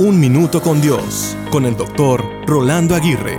Un Minuto con Dios, con el doctor Rolando Aguirre.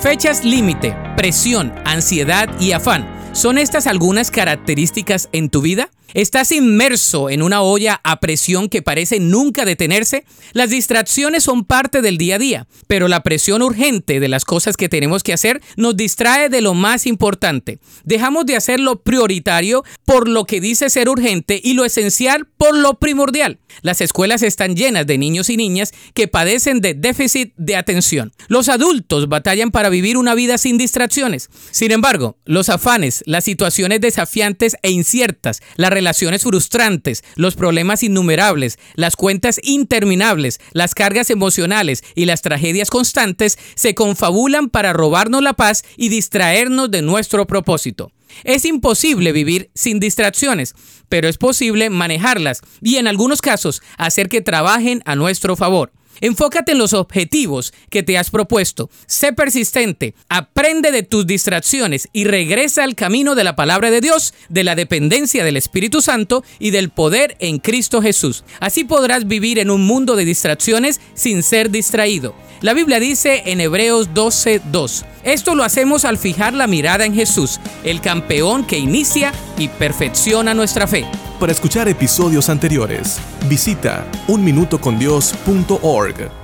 Fechas límite, presión, ansiedad y afán. ¿Son estas algunas características en tu vida? ¿Estás inmerso en una olla a presión que parece nunca detenerse? Las distracciones son parte del día a día, pero la presión urgente de las cosas que tenemos que hacer nos distrae de lo más importante. Dejamos de hacer lo prioritario por lo que dice ser urgente y lo esencial por lo primordial. Las escuelas están llenas de niños y niñas que padecen de déficit de atención. Los adultos batallan para vivir una vida sin distracciones. Sin embargo, los afanes, las situaciones desafiantes e inciertas, la relaciones frustrantes, los problemas innumerables, las cuentas interminables, las cargas emocionales y las tragedias constantes se confabulan para robarnos la paz y distraernos de nuestro propósito. Es imposible vivir sin distracciones, pero es posible manejarlas y en algunos casos hacer que trabajen a nuestro favor. Enfócate en los objetivos que te has propuesto. Sé persistente, aprende de tus distracciones y regresa al camino de la palabra de Dios, de la dependencia del Espíritu Santo y del poder en Cristo Jesús. Así podrás vivir en un mundo de distracciones sin ser distraído. La Biblia dice en Hebreos 12:2, esto lo hacemos al fijar la mirada en Jesús, el campeón que inicia y perfecciona nuestra fe. Para escuchar episodios anteriores, visita unminutocondios.org.